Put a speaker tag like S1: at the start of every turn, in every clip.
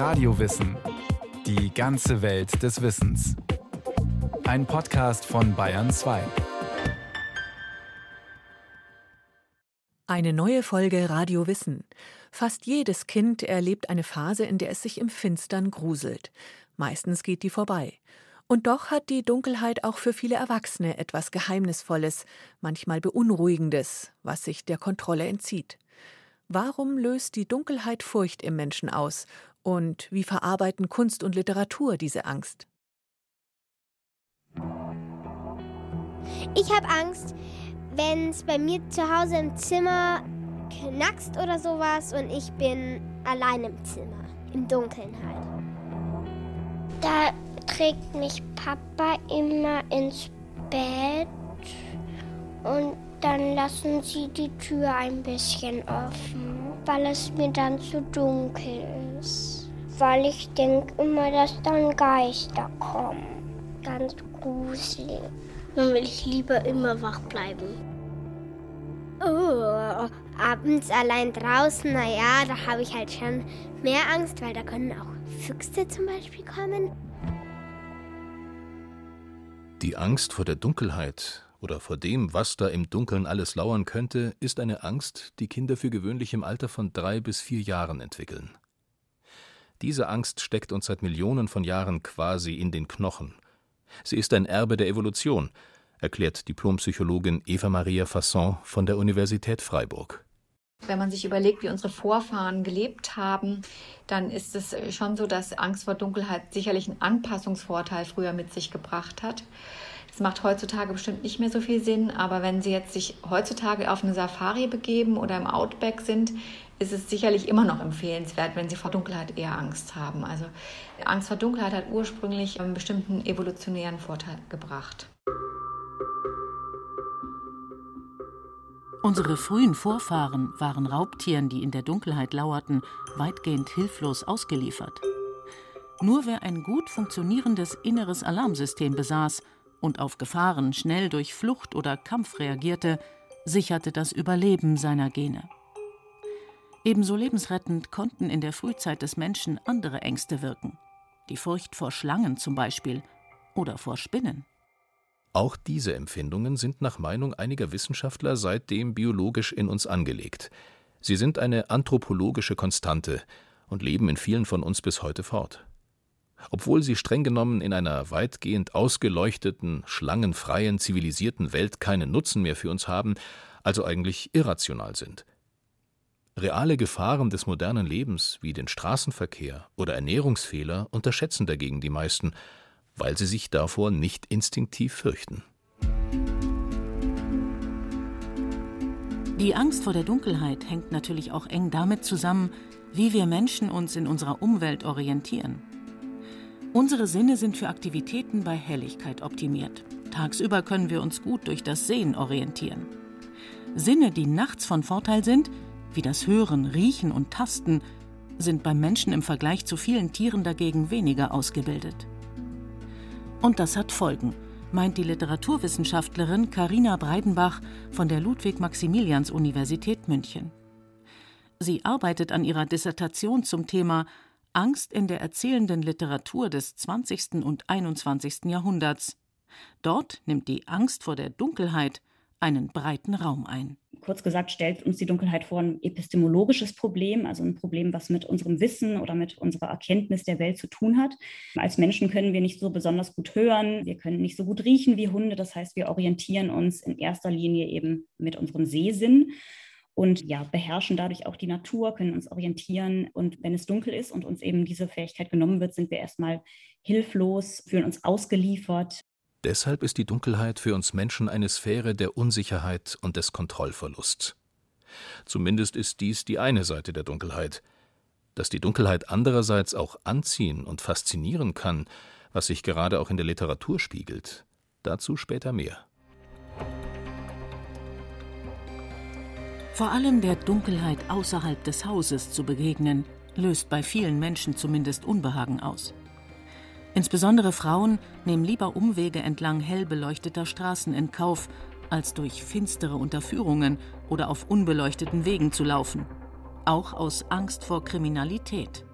S1: Radiowissen. Die ganze Welt des Wissens. Ein Podcast von Bayern 2.
S2: Eine neue Folge Radio Wissen. Fast jedes Kind erlebt eine Phase, in der es sich im Finstern gruselt. Meistens geht die vorbei. Und doch hat die Dunkelheit auch für viele Erwachsene etwas Geheimnisvolles, manchmal Beunruhigendes, was sich der Kontrolle entzieht. Warum löst die Dunkelheit Furcht im Menschen aus? Und wie verarbeiten Kunst und Literatur diese Angst?
S3: Ich habe Angst, wenn es bei mir zu Hause im Zimmer knackst oder sowas und ich bin allein im Zimmer, im Dunkeln halt. Da trägt mich Papa immer ins Bett und dann lassen sie die Tür ein bisschen offen, weil es mir dann zu dunkel ist. Weil ich denke immer, dass dann Geister kommen. Ganz gruselig. Dann will ich lieber immer wach bleiben. Oh, abends allein draußen, naja, da habe ich halt schon mehr Angst, weil da können auch Füchse zum Beispiel kommen.
S4: Die Angst vor der Dunkelheit oder vor dem, was da im Dunkeln alles lauern könnte, ist eine Angst, die Kinder für gewöhnlich im Alter von drei bis vier Jahren entwickeln. Diese Angst steckt uns seit Millionen von Jahren quasi in den Knochen. Sie ist ein Erbe der Evolution, erklärt Diplompsychologin Eva Maria Fasson von der Universität Freiburg.
S5: Wenn man sich überlegt, wie unsere Vorfahren gelebt haben, dann ist es schon so, dass Angst vor Dunkelheit sicherlich einen Anpassungsvorteil früher mit sich gebracht hat. Das macht heutzutage bestimmt nicht mehr so viel Sinn, aber wenn Sie jetzt sich heutzutage auf eine Safari begeben oder im Outback sind, ist es sicherlich immer noch empfehlenswert, wenn Sie vor Dunkelheit eher Angst haben. Also Angst vor Dunkelheit hat ursprünglich einen bestimmten evolutionären Vorteil gebracht.
S2: Unsere frühen Vorfahren waren Raubtieren, die in der Dunkelheit lauerten, weitgehend hilflos ausgeliefert. Nur wer ein gut funktionierendes inneres Alarmsystem besaß und auf Gefahren schnell durch Flucht oder Kampf reagierte, sicherte das Überleben seiner Gene. Ebenso lebensrettend konnten in der Frühzeit des Menschen andere Ängste wirken. Die Furcht vor Schlangen zum Beispiel oder vor Spinnen.
S4: Auch diese Empfindungen sind nach Meinung einiger Wissenschaftler seitdem biologisch in uns angelegt. Sie sind eine anthropologische Konstante und leben in vielen von uns bis heute fort. Obwohl sie streng genommen in einer weitgehend ausgeleuchteten, schlangenfreien, zivilisierten Welt keinen Nutzen mehr für uns haben, also eigentlich irrational sind. Reale Gefahren des modernen Lebens wie den Straßenverkehr oder Ernährungsfehler unterschätzen dagegen die meisten, weil sie sich davor nicht instinktiv fürchten.
S2: Die Angst vor der Dunkelheit hängt natürlich auch eng damit zusammen, wie wir Menschen uns in unserer Umwelt orientieren. Unsere Sinne sind für Aktivitäten bei Helligkeit optimiert. Tagsüber können wir uns gut durch das Sehen orientieren. Sinne, die nachts von Vorteil sind, wie das Hören, Riechen und Tasten, sind beim Menschen im Vergleich zu vielen Tieren dagegen weniger ausgebildet. Und das hat Folgen, meint die Literaturwissenschaftlerin Karina Breidenbach von der Ludwig-Maximilians-Universität München. Sie arbeitet an ihrer Dissertation zum Thema Angst in der erzählenden Literatur des 20. und 21. Jahrhunderts. Dort nimmt die Angst vor der Dunkelheit einen breiten Raum ein.
S6: Kurz gesagt stellt uns die Dunkelheit vor ein epistemologisches Problem, also ein Problem, was mit unserem Wissen oder mit unserer Erkenntnis der Welt zu tun hat. Als Menschen können wir nicht so besonders gut hören, wir können nicht so gut riechen wie Hunde, das heißt, wir orientieren uns in erster Linie eben mit unserem Sehsinn und ja, beherrschen dadurch auch die Natur, können uns orientieren. Und wenn es dunkel ist und uns eben diese Fähigkeit genommen wird, sind wir erstmal hilflos, fühlen uns ausgeliefert
S4: Deshalb ist die Dunkelheit für uns Menschen eine Sphäre der Unsicherheit und des Kontrollverlusts. Zumindest ist dies die eine Seite der Dunkelheit. Dass die Dunkelheit andererseits auch anziehen und faszinieren kann, was sich gerade auch in der Literatur spiegelt, dazu später mehr.
S2: Vor allem der Dunkelheit außerhalb des Hauses zu begegnen, löst bei vielen Menschen zumindest Unbehagen aus. Insbesondere Frauen nehmen lieber Umwege entlang hell beleuchteter Straßen in Kauf, als durch finstere Unterführungen oder auf unbeleuchteten Wegen zu laufen. Auch aus Angst vor Kriminalität.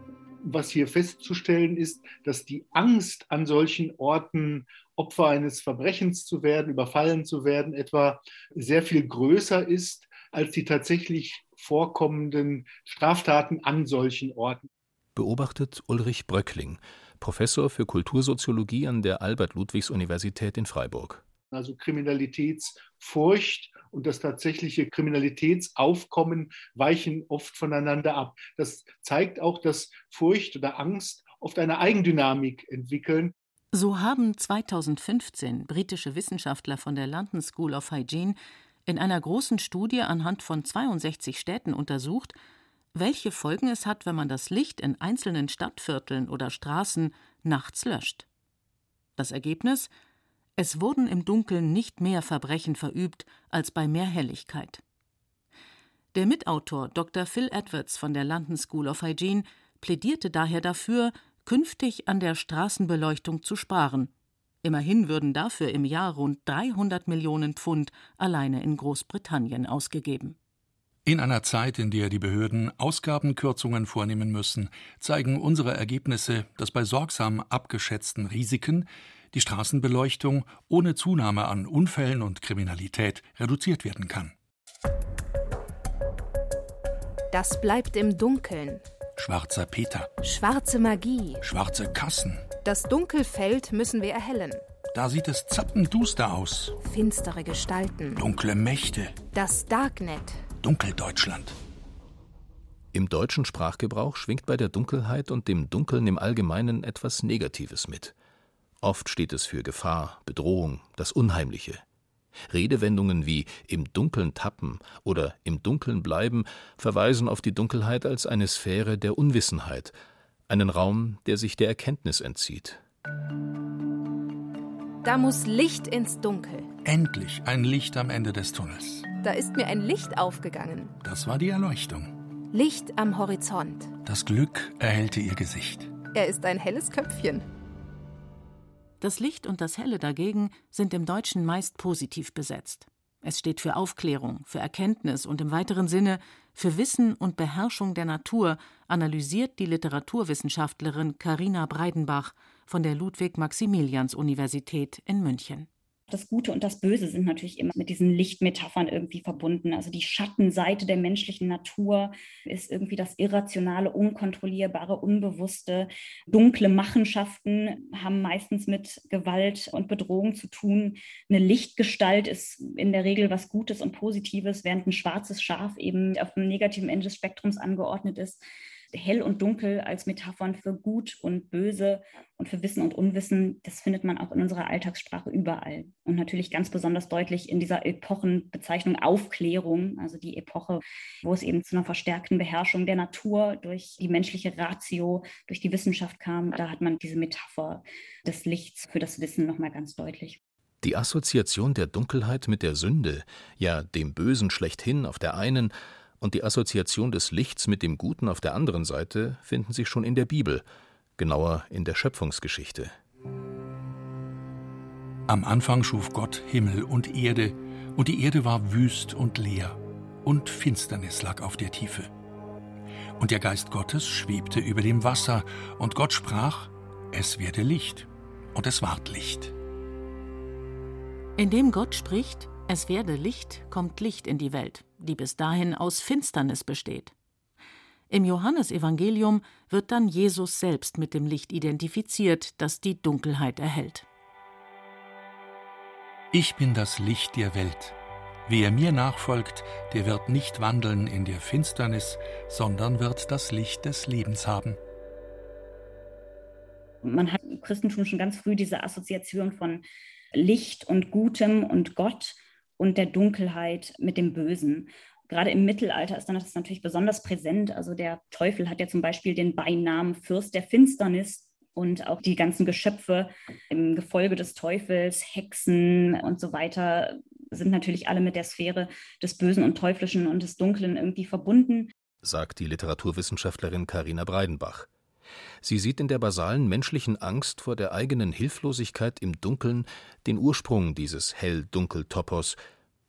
S7: Was hier festzustellen ist, dass die Angst an solchen Orten, Opfer eines Verbrechens zu werden, überfallen zu werden, etwa sehr viel größer ist als die tatsächlich vorkommenden Straftaten an solchen Orten.
S4: Beobachtet Ulrich Bröckling, Professor für Kultursoziologie an der Albert-Ludwigs-Universität in Freiburg.
S7: Also Kriminalitätsfurcht und das tatsächliche Kriminalitätsaufkommen weichen oft voneinander ab. Das zeigt auch, dass Furcht oder Angst oft eine Eigendynamik entwickeln.
S2: So haben 2015 britische Wissenschaftler von der London School of Hygiene in einer großen Studie anhand von 62 Städten untersucht, welche Folgen es hat, wenn man das Licht in einzelnen Stadtvierteln oder Straßen nachts löscht. Das Ergebnis es wurden im Dunkeln nicht mehr Verbrechen verübt als bei mehr Helligkeit. Der Mitautor Dr. Phil Edwards von der London School of Hygiene plädierte daher dafür, künftig an der Straßenbeleuchtung zu sparen. Immerhin würden dafür im Jahr rund 300 Millionen Pfund alleine in Großbritannien ausgegeben.
S8: In einer Zeit, in der die Behörden Ausgabenkürzungen vornehmen müssen, zeigen unsere Ergebnisse, dass bei sorgsam abgeschätzten Risiken die Straßenbeleuchtung ohne Zunahme an Unfällen und Kriminalität reduziert werden kann.
S9: Das bleibt im Dunkeln.
S8: Schwarzer Peter.
S9: Schwarze Magie.
S8: Schwarze Kassen.
S9: Das Dunkelfeld müssen wir erhellen.
S8: Da sieht es zappenduster aus.
S9: Finstere Gestalten.
S8: Dunkle Mächte.
S9: Das Darknet.
S8: Dunkeldeutschland.
S4: Im deutschen Sprachgebrauch schwingt bei der Dunkelheit und dem Dunkeln im Allgemeinen etwas Negatives mit. Oft steht es für Gefahr, Bedrohung, das Unheimliche. Redewendungen wie im Dunkeln tappen oder im Dunkeln bleiben verweisen auf die Dunkelheit als eine Sphäre der Unwissenheit, einen Raum, der sich der Erkenntnis entzieht.
S9: Da muss Licht ins Dunkel.
S8: Endlich ein Licht am Ende des Tunnels.
S9: Da ist mir ein Licht aufgegangen.
S8: Das war die Erleuchtung.
S9: Licht am Horizont.
S8: Das Glück erhellte ihr Gesicht.
S9: Er ist ein helles Köpfchen.
S2: Das Licht und das Helle dagegen sind im Deutschen meist positiv besetzt. Es steht für Aufklärung, für Erkenntnis und im weiteren Sinne für Wissen und Beherrschung der Natur, analysiert die Literaturwissenschaftlerin Carina Breidenbach von der Ludwig-Maximilians-Universität in München.
S6: Das Gute und das Böse sind natürlich immer mit diesen Lichtmetaphern irgendwie verbunden. Also die Schattenseite der menschlichen Natur ist irgendwie das Irrationale, Unkontrollierbare, Unbewusste. Dunkle Machenschaften haben meistens mit Gewalt und Bedrohung zu tun. Eine Lichtgestalt ist in der Regel was Gutes und Positives, während ein schwarzes Schaf eben auf dem negativen Ende des Spektrums angeordnet ist hell und dunkel als Metaphern für gut und böse und für Wissen und Unwissen, das findet man auch in unserer Alltagssprache überall. Und natürlich ganz besonders deutlich in dieser Epochenbezeichnung Aufklärung, also die Epoche, wo es eben zu einer verstärkten Beherrschung der Natur durch die menschliche Ratio, durch die Wissenschaft kam. Da hat man diese Metapher des Lichts für das Wissen nochmal ganz deutlich.
S4: Die Assoziation der Dunkelheit mit der Sünde, ja dem Bösen schlechthin auf der einen und die Assoziation des Lichts mit dem Guten auf der anderen Seite finden sich schon in der Bibel, genauer in der Schöpfungsgeschichte.
S8: Am Anfang schuf Gott Himmel und Erde, und die Erde war wüst und leer, und Finsternis lag auf der Tiefe. Und der Geist Gottes schwebte über dem Wasser, und Gott sprach, es werde Licht, und es ward Licht.
S2: Indem Gott spricht, es werde Licht, kommt Licht in die Welt, die bis dahin aus Finsternis besteht. Im Johannesevangelium wird dann Jesus selbst mit dem Licht identifiziert, das die Dunkelheit erhellt.
S8: Ich bin das Licht der Welt. Wer mir nachfolgt, der wird nicht wandeln in der Finsternis, sondern wird das Licht des Lebens haben.
S6: Man hat im Christentum schon ganz früh diese Assoziation von Licht und Gutem und Gott und der Dunkelheit mit dem Bösen. Gerade im Mittelalter ist dann das natürlich besonders präsent. Also der Teufel hat ja zum Beispiel den Beinamen Fürst der Finsternis und auch die ganzen Geschöpfe im Gefolge des Teufels, Hexen und so weiter, sind natürlich alle mit der Sphäre des Bösen und Teuflischen und des Dunklen irgendwie verbunden.
S4: Sagt die Literaturwissenschaftlerin Karina Breidenbach. Sie sieht in der basalen menschlichen Angst vor der eigenen Hilflosigkeit im Dunkeln den Ursprung dieses Hell-Dunkel-Topos,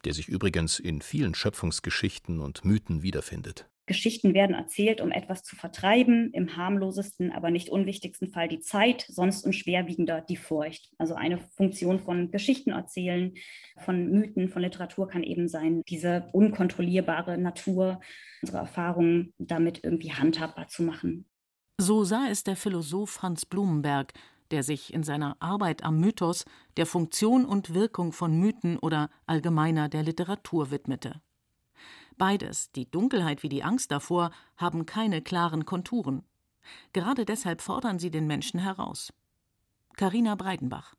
S4: der sich übrigens in vielen Schöpfungsgeschichten und Mythen wiederfindet
S6: Geschichten werden erzählt, um etwas zu vertreiben, im harmlosesten, aber nicht unwichtigsten Fall die Zeit, sonst und schwerwiegender die Furcht. Also eine Funktion von Geschichten erzählen, von Mythen, von Literatur kann eben sein, diese unkontrollierbare Natur, unsere Erfahrungen damit irgendwie handhabbar zu machen.
S2: So sah es der Philosoph Hans Blumenberg, der sich in seiner Arbeit am Mythos der Funktion und Wirkung von Mythen oder allgemeiner der Literatur widmete. Beides, die Dunkelheit wie die Angst davor, haben keine klaren Konturen. Gerade deshalb fordern sie den Menschen heraus. Carina Breitenbach.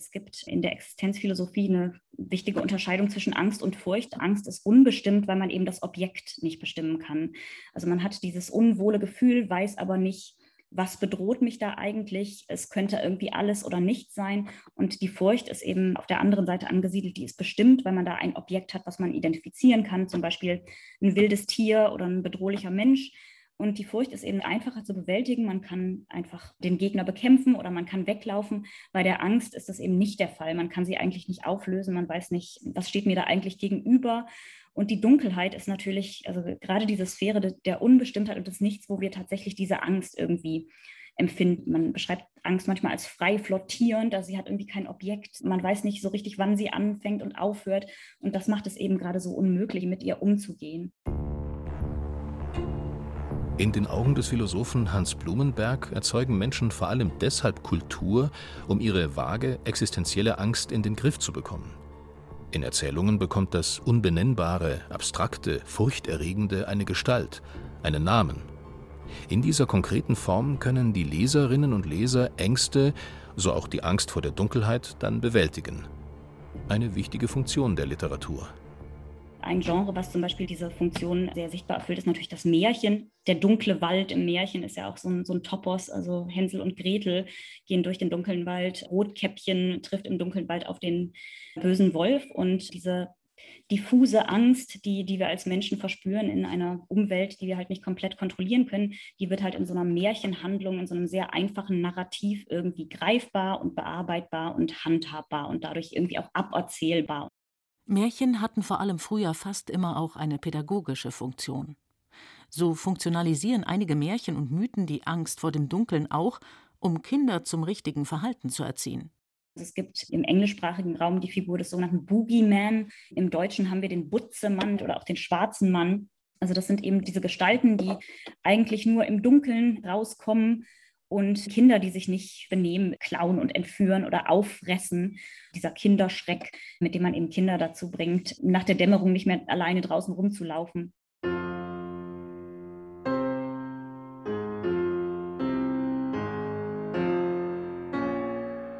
S6: Es gibt in der Existenzphilosophie eine wichtige Unterscheidung zwischen Angst und Furcht. Angst ist unbestimmt, weil man eben das Objekt nicht bestimmen kann. Also man hat dieses unwohle Gefühl, weiß aber nicht, was bedroht mich da eigentlich? Es könnte irgendwie alles oder nichts sein. Und die Furcht ist eben auf der anderen Seite angesiedelt, die ist bestimmt, weil man da ein Objekt hat, was man identifizieren kann, zum Beispiel ein wildes Tier oder ein bedrohlicher Mensch. Und die Furcht ist eben einfacher zu bewältigen. Man kann einfach den Gegner bekämpfen oder man kann weglaufen. Bei der Angst ist das eben nicht der Fall. Man kann sie eigentlich nicht auflösen. Man weiß nicht, was steht mir da eigentlich gegenüber. Und die Dunkelheit ist natürlich, also gerade diese Sphäre de, der Unbestimmtheit und des Nichts, wo wir tatsächlich diese Angst irgendwie empfinden. Man beschreibt Angst manchmal als frei flottierend, also sie hat irgendwie kein Objekt. Man weiß nicht so richtig, wann sie anfängt und aufhört. Und das macht es eben gerade so unmöglich, mit ihr umzugehen.
S4: In den Augen des Philosophen Hans Blumenberg erzeugen Menschen vor allem deshalb Kultur, um ihre vage existenzielle Angst in den Griff zu bekommen. In Erzählungen bekommt das Unbenennbare, Abstrakte, Furchterregende eine Gestalt, einen Namen. In dieser konkreten Form können die Leserinnen und Leser Ängste, so auch die Angst vor der Dunkelheit, dann bewältigen. Eine wichtige Funktion der Literatur.
S6: Ein Genre, was zum Beispiel diese Funktion sehr sichtbar erfüllt, ist natürlich das Märchen. Der dunkle Wald im Märchen ist ja auch so ein, so ein Topos. Also Hänsel und Gretel gehen durch den dunklen Wald. Rotkäppchen trifft im dunklen Wald auf den bösen Wolf. Und diese diffuse Angst, die, die wir als Menschen verspüren in einer Umwelt, die wir halt nicht komplett kontrollieren können, die wird halt in so einer Märchenhandlung, in so einem sehr einfachen Narrativ irgendwie greifbar und bearbeitbar und handhabbar und dadurch irgendwie auch aberzählbar.
S2: Märchen hatten vor allem früher fast immer auch eine pädagogische Funktion. So funktionalisieren einige Märchen und Mythen die Angst vor dem Dunkeln auch, um Kinder zum richtigen Verhalten zu erziehen.
S6: Es gibt im englischsprachigen Raum die Figur des sogenannten Boogeyman. Im Deutschen haben wir den Butzemann oder auch den schwarzen Mann. Also das sind eben diese Gestalten, die eigentlich nur im Dunkeln rauskommen und Kinder, die sich nicht benehmen, klauen und entführen oder auffressen. Dieser Kinderschreck, mit dem man eben Kinder dazu bringt, nach der Dämmerung nicht mehr alleine draußen rumzulaufen.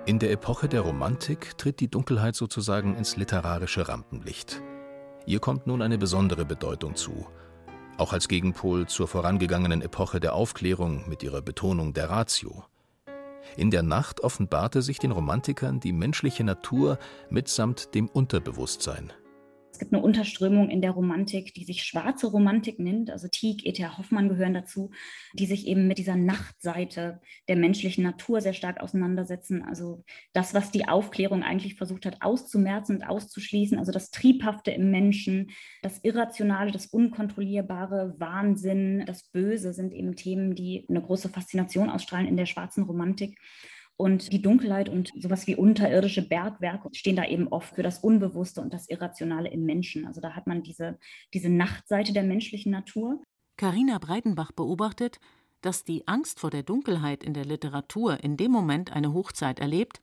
S4: In der Epoche der Romantik tritt die Dunkelheit sozusagen ins literarische Rampenlicht. Ihr kommt nun eine besondere Bedeutung zu – auch als Gegenpol zur vorangegangenen Epoche der Aufklärung mit ihrer Betonung der Ratio. In der Nacht offenbarte sich den Romantikern die menschliche Natur mitsamt dem Unterbewusstsein
S6: gibt eine Unterströmung in der Romantik, die sich schwarze Romantik nennt. Also Tieck, E.T.A. Hoffmann gehören dazu, die sich eben mit dieser Nachtseite der menschlichen Natur sehr stark auseinandersetzen. Also das, was die Aufklärung eigentlich versucht hat auszumerzen und auszuschließen, also das Triebhafte im Menschen, das Irrationale, das Unkontrollierbare, Wahnsinn, das Böse sind eben Themen, die eine große Faszination ausstrahlen in der schwarzen Romantik. Und die Dunkelheit und sowas wie unterirdische Bergwerke stehen da eben oft für das Unbewusste und das Irrationale im Menschen. Also da hat man diese, diese Nachtseite der menschlichen Natur.
S2: Carina Breitenbach beobachtet, dass die Angst vor der Dunkelheit in der Literatur in dem Moment eine Hochzeit erlebt,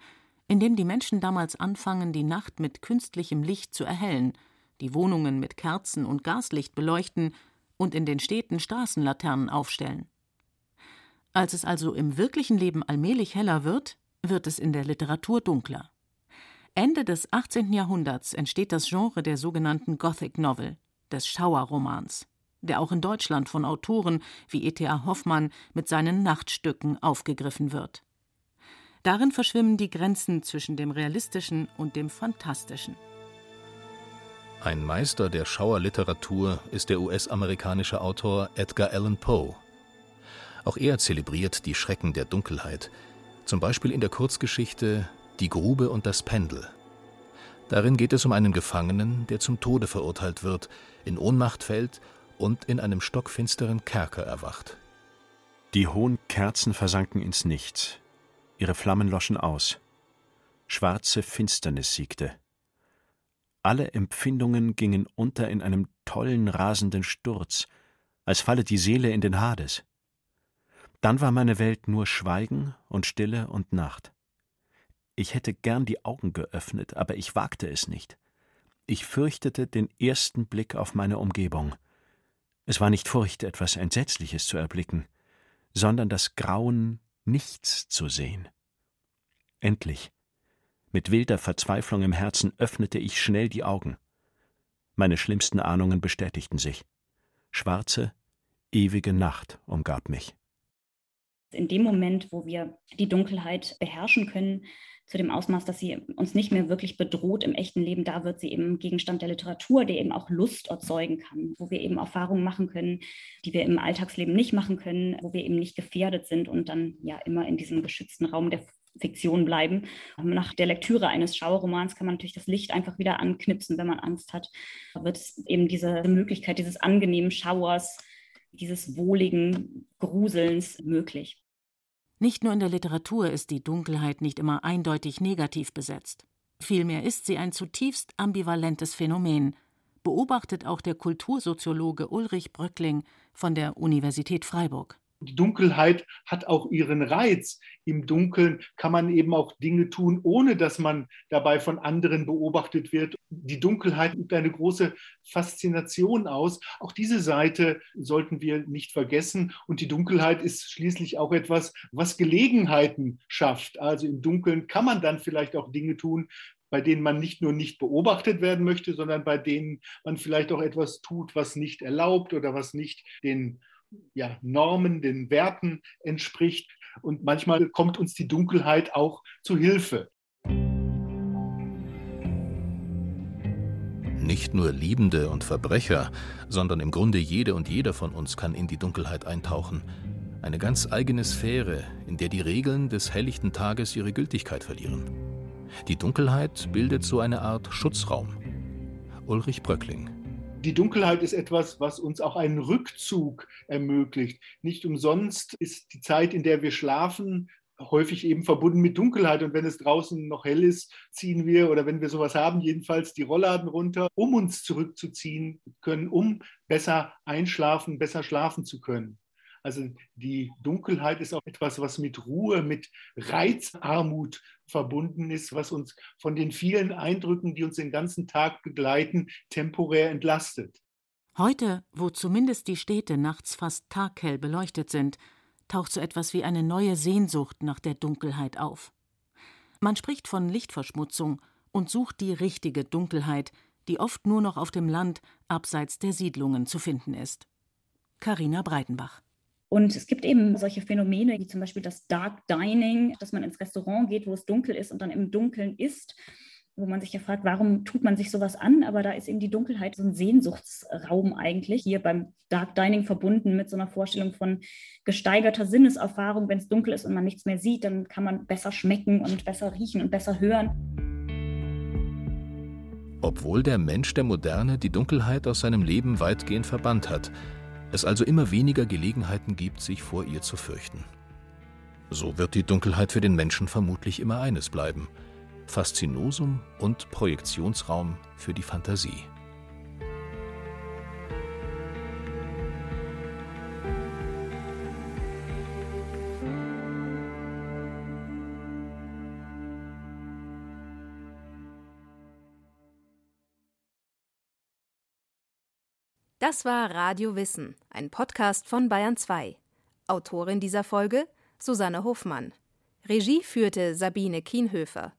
S2: in dem die Menschen damals anfangen, die Nacht mit künstlichem Licht zu erhellen, die Wohnungen mit Kerzen und Gaslicht beleuchten und in den Städten Straßenlaternen aufstellen. Als es also im wirklichen Leben allmählich heller wird, wird es in der Literatur dunkler. Ende des 18. Jahrhunderts entsteht das Genre der sogenannten Gothic Novel, des Schauerromans, der auch in Deutschland von Autoren wie E.T.A. Hoffmann mit seinen Nachtstücken aufgegriffen wird. Darin verschwimmen die Grenzen zwischen dem Realistischen und dem Fantastischen.
S4: Ein Meister der Schauerliteratur ist der US-amerikanische Autor Edgar Allan Poe. Auch er zelebriert die Schrecken der Dunkelheit, zum Beispiel in der Kurzgeschichte Die Grube und das Pendel. Darin geht es um einen Gefangenen, der zum Tode verurteilt wird, in Ohnmacht fällt und in einem stockfinsteren Kerker erwacht.
S10: Die hohen Kerzen versanken ins Nichts. Ihre Flammen loschen aus. Schwarze Finsternis siegte. Alle Empfindungen gingen unter in einem tollen, rasenden Sturz, als falle die Seele in den Hades. Dann war meine Welt nur Schweigen und Stille und Nacht. Ich hätte gern die Augen geöffnet, aber ich wagte es nicht. Ich fürchtete den ersten Blick auf meine Umgebung. Es war nicht Furcht, etwas Entsetzliches zu erblicken, sondern das Grauen, nichts zu sehen. Endlich, mit wilder Verzweiflung im Herzen, öffnete ich schnell die Augen. Meine schlimmsten Ahnungen bestätigten sich. Schwarze, ewige Nacht umgab mich.
S6: In dem Moment, wo wir die Dunkelheit beherrschen können, zu dem Ausmaß, dass sie uns nicht mehr wirklich bedroht im echten Leben, da wird sie eben Gegenstand der Literatur, der eben auch Lust erzeugen kann, wo wir eben Erfahrungen machen können, die wir im Alltagsleben nicht machen können, wo wir eben nicht gefährdet sind und dann ja immer in diesem geschützten Raum der Fiktion bleiben. Nach der Lektüre eines Schauerromans kann man natürlich das Licht einfach wieder anknipsen, wenn man Angst hat. Da wird eben diese Möglichkeit dieses angenehmen Schauers, dieses wohligen Gruselns möglich.
S2: Nicht nur in der Literatur ist die Dunkelheit nicht immer eindeutig negativ besetzt. Vielmehr ist sie ein zutiefst ambivalentes Phänomen, beobachtet auch der Kultursoziologe Ulrich Bröckling von der Universität Freiburg.
S7: Die Dunkelheit hat auch ihren Reiz. Im Dunkeln kann man eben auch Dinge tun, ohne dass man dabei von anderen beobachtet wird. Die Dunkelheit übt eine große Faszination aus. Auch diese Seite sollten wir nicht vergessen. Und die Dunkelheit ist schließlich auch etwas, was Gelegenheiten schafft. Also im Dunkeln kann man dann vielleicht auch Dinge tun, bei denen man nicht nur nicht beobachtet werden möchte, sondern bei denen man vielleicht auch etwas tut, was nicht erlaubt oder was nicht den ja, Normen, den Werten entspricht. Und manchmal kommt uns die Dunkelheit auch zu Hilfe.
S4: Nicht nur Liebende und Verbrecher, sondern im Grunde jede und jeder von uns kann in die Dunkelheit eintauchen. Eine ganz eigene Sphäre, in der die Regeln des helllichten Tages ihre Gültigkeit verlieren. Die Dunkelheit bildet so eine Art Schutzraum. Ulrich Bröckling
S7: die Dunkelheit ist etwas, was uns auch einen Rückzug ermöglicht. Nicht umsonst ist die Zeit, in der wir schlafen, häufig eben verbunden mit Dunkelheit. Und wenn es draußen noch hell ist, ziehen wir oder wenn wir sowas haben, jedenfalls die Rollladen runter, um uns zurückzuziehen können, um besser einschlafen, besser schlafen zu können. Also die Dunkelheit ist auch etwas, was mit Ruhe, mit Reizarmut verbunden ist, was uns von den vielen Eindrücken, die uns den ganzen Tag begleiten, temporär entlastet.
S2: Heute, wo zumindest die Städte nachts fast taghell beleuchtet sind, taucht so etwas wie eine neue Sehnsucht nach der Dunkelheit auf. Man spricht von Lichtverschmutzung und sucht die richtige Dunkelheit, die oft nur noch auf dem Land abseits der Siedlungen zu finden ist. Carina Breitenbach
S6: und es gibt eben solche Phänomene, wie zum Beispiel das Dark Dining, dass man ins Restaurant geht, wo es dunkel ist und dann im Dunkeln isst, wo man sich ja fragt, warum tut man sich sowas an? Aber da ist eben die Dunkelheit so ein Sehnsuchtsraum eigentlich, hier beim Dark Dining verbunden mit so einer Vorstellung von gesteigerter Sinneserfahrung. Wenn es dunkel ist und man nichts mehr sieht, dann kann man besser schmecken und besser riechen und besser hören.
S4: Obwohl der Mensch der Moderne die Dunkelheit aus seinem Leben weitgehend verbannt hat, es also immer weniger Gelegenheiten gibt, sich vor ihr zu fürchten. So wird die Dunkelheit für den Menschen vermutlich immer eines bleiben Faszinosum und Projektionsraum für die Fantasie.
S9: Das war Radio Wissen, ein Podcast von Bayern 2. Autorin dieser Folge Susanne Hofmann. Regie führte Sabine Kienhöfer.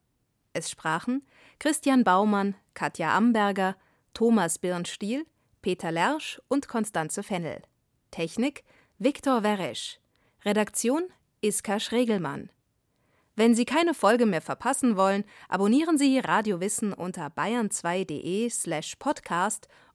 S9: Es sprachen Christian Baumann, Katja Amberger, Thomas Birnstiel, Peter Lersch und Konstanze Fennel. Technik Viktor Weresch. Redaktion Iska Schregelmann. Wenn Sie keine Folge mehr verpassen wollen, abonnieren Sie Radio Wissen unter bayern2.de slash podcast